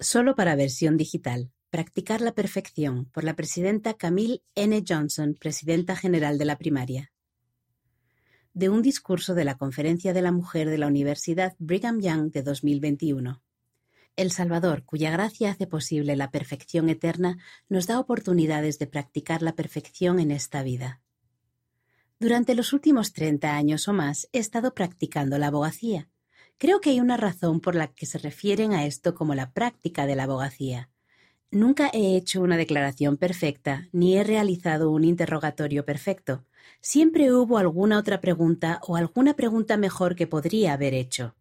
Solo para versión digital. Practicar la perfección por la presidenta Camille N. Johnson, presidenta general de la primaria. De un discurso de la Conferencia de la Mujer de la Universidad Brigham Young de 2021. El Salvador, cuya gracia hace posible la perfección eterna, nos da oportunidades de practicar la perfección en esta vida. Durante los últimos treinta años o más he estado practicando la abogacía Creo que hay una razón por la que se refieren a esto como la práctica de la abogacía. Nunca he hecho una declaración perfecta, ni he realizado un interrogatorio perfecto. Siempre hubo alguna otra pregunta o alguna pregunta mejor que podría haber hecho.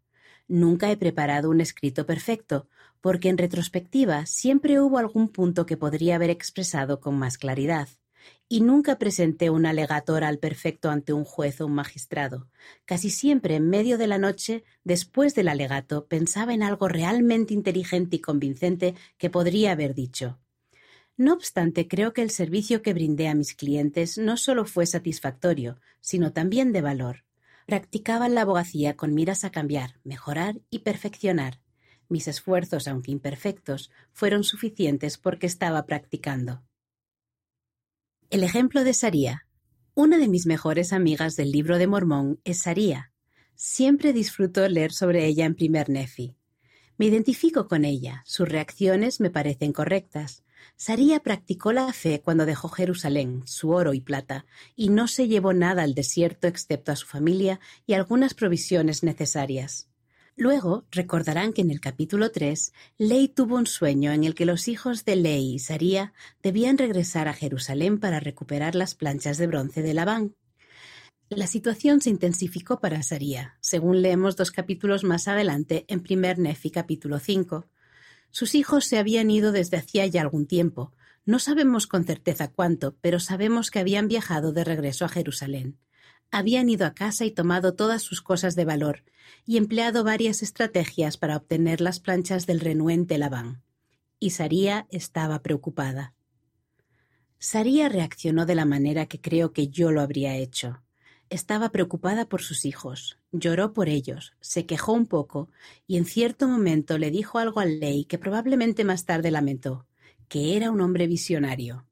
Nunca he preparado un escrito perfecto, porque en retrospectiva siempre hubo algún punto que podría haber expresado con más claridad y nunca presenté un alegato oral perfecto ante un juez o un magistrado. Casi siempre en medio de la noche, después del alegato, pensaba en algo realmente inteligente y convincente que podría haber dicho. No obstante, creo que el servicio que brindé a mis clientes no solo fue satisfactorio, sino también de valor. Practicaban la abogacía con miras a cambiar, mejorar y perfeccionar. Mis esfuerzos, aunque imperfectos, fueron suficientes porque estaba practicando. El ejemplo de Saría. Una de mis mejores amigas del libro de Mormón es Saría. Siempre disfruto leer sobre ella en primer Nefi. Me identifico con ella, sus reacciones me parecen correctas. Saría practicó la fe cuando dejó Jerusalén, su oro y plata, y no se llevó nada al desierto excepto a su familia y algunas provisiones necesarias. Luego recordarán que en el capítulo 3, Ley tuvo un sueño en el que los hijos de Ley y Saría debían regresar a Jerusalén para recuperar las planchas de bronce de Labán. La situación se intensificó para Saría, según leemos dos capítulos más adelante en primer Nefi capítulo 5. Sus hijos se habían ido desde hacía ya algún tiempo. No sabemos con certeza cuánto, pero sabemos que habían viajado de regreso a Jerusalén habían ido a casa y tomado todas sus cosas de valor, y empleado varias estrategias para obtener las planchas del renuente Labán. Y Saría estaba preocupada. Saría reaccionó de la manera que creo que yo lo habría hecho. Estaba preocupada por sus hijos, lloró por ellos, se quejó un poco y en cierto momento le dijo algo al ley que probablemente más tarde lamentó, que era un hombre visionario.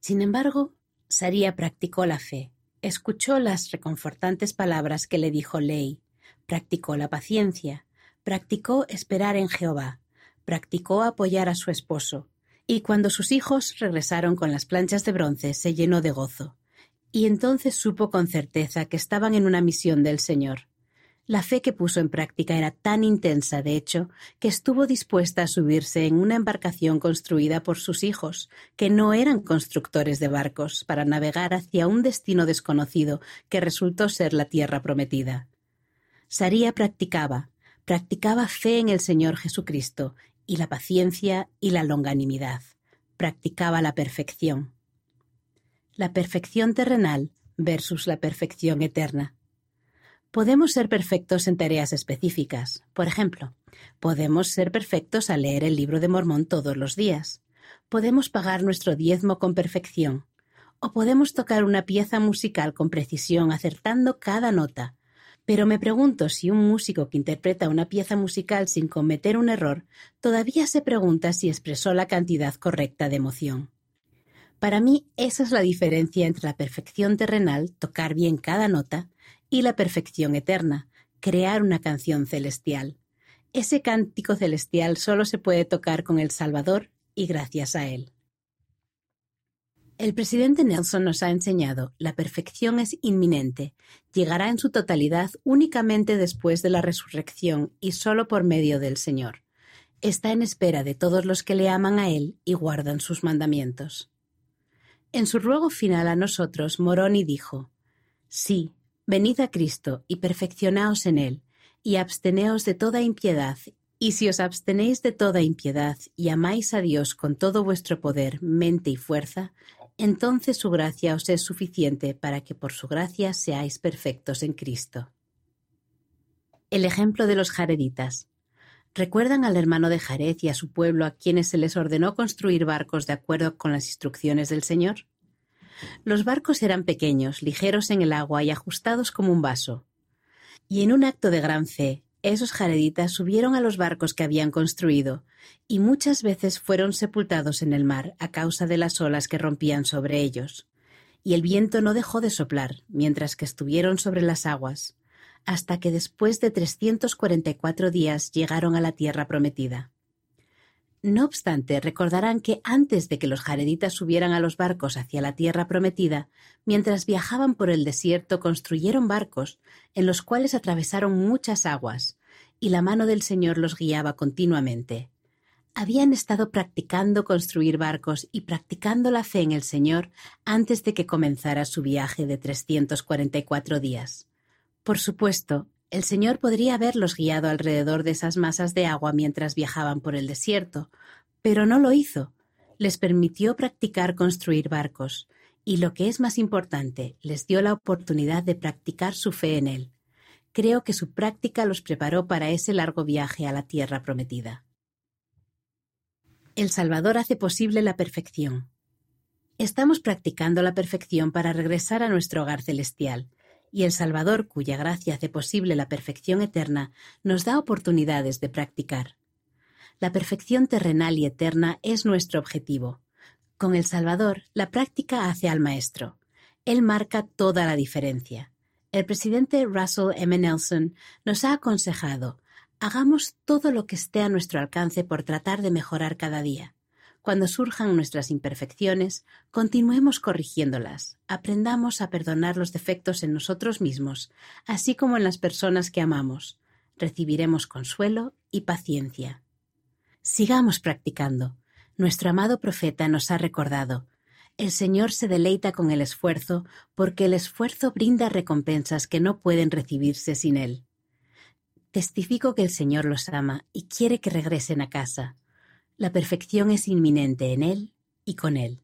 Sin embargo, Saría practicó la fe, Escuchó las reconfortantes palabras que le dijo Ley, practicó la paciencia, practicó esperar en Jehová, practicó apoyar a su esposo, y cuando sus hijos regresaron con las planchas de bronce se llenó de gozo, y entonces supo con certeza que estaban en una misión del Señor. La fe que puso en práctica era tan intensa, de hecho, que estuvo dispuesta a subirse en una embarcación construida por sus hijos, que no eran constructores de barcos, para navegar hacia un destino desconocido que resultó ser la tierra prometida. Saría practicaba, practicaba fe en el Señor Jesucristo, y la paciencia y la longanimidad. Practicaba la perfección. La perfección terrenal versus la perfección eterna. Podemos ser perfectos en tareas específicas. Por ejemplo, podemos ser perfectos al leer el libro de Mormón todos los días. Podemos pagar nuestro diezmo con perfección. O podemos tocar una pieza musical con precisión acertando cada nota. Pero me pregunto si un músico que interpreta una pieza musical sin cometer un error todavía se pregunta si expresó la cantidad correcta de emoción. Para mí esa es la diferencia entre la perfección terrenal, tocar bien cada nota, y la perfección eterna, crear una canción celestial. Ese cántico celestial solo se puede tocar con el Salvador y gracias a Él. El presidente Nelson nos ha enseñado, la perfección es inminente, llegará en su totalidad únicamente después de la resurrección y solo por medio del Señor. Está en espera de todos los que le aman a Él y guardan sus mandamientos. En su ruego final a nosotros, Moroni dijo, Sí, Venid a Cristo y perfeccionaos en él, y absteneos de toda impiedad, y si os abstenéis de toda impiedad y amáis a Dios con todo vuestro poder, mente y fuerza, entonces su gracia os es suficiente para que por su gracia seáis perfectos en Cristo. El ejemplo de los jareditas. ¿Recuerdan al hermano de Jared y a su pueblo a quienes se les ordenó construir barcos de acuerdo con las instrucciones del Señor? Los barcos eran pequeños, ligeros en el agua y ajustados como un vaso. Y en un acto de gran fe, esos jareditas subieron a los barcos que habían construido, y muchas veces fueron sepultados en el mar a causa de las olas que rompían sobre ellos. Y el viento no dejó de soplar mientras que estuvieron sobre las aguas, hasta que después de trescientos cuarenta y cuatro días llegaron a la tierra prometida. No obstante, recordarán que antes de que los jareditas subieran a los barcos hacia la tierra prometida, mientras viajaban por el desierto construyeron barcos, en los cuales atravesaron muchas aguas, y la mano del Señor los guiaba continuamente. Habían estado practicando construir barcos y practicando la fe en el Señor antes de que comenzara su viaje de trescientos cuarenta y cuatro días. Por supuesto, el Señor podría haberlos guiado alrededor de esas masas de agua mientras viajaban por el desierto, pero no lo hizo. Les permitió practicar construir barcos, y lo que es más importante, les dio la oportunidad de practicar su fe en Él. Creo que su práctica los preparó para ese largo viaje a la tierra prometida. El Salvador hace posible la perfección. Estamos practicando la perfección para regresar a nuestro hogar celestial, y el Salvador, cuya gracia hace posible la perfección eterna, nos da oportunidades de practicar. La perfección terrenal y eterna es nuestro objetivo. Con el Salvador, la práctica hace al Maestro. Él marca toda la diferencia. El presidente Russell M. Nelson nos ha aconsejado, hagamos todo lo que esté a nuestro alcance por tratar de mejorar cada día. Cuando surjan nuestras imperfecciones, continuemos corrigiéndolas, aprendamos a perdonar los defectos en nosotros mismos, así como en las personas que amamos. Recibiremos consuelo y paciencia. Sigamos practicando. Nuestro amado profeta nos ha recordado, el Señor se deleita con el esfuerzo porque el esfuerzo brinda recompensas que no pueden recibirse sin él. Testifico que el Señor los ama y quiere que regresen a casa. La perfección es inminente en Él y con Él.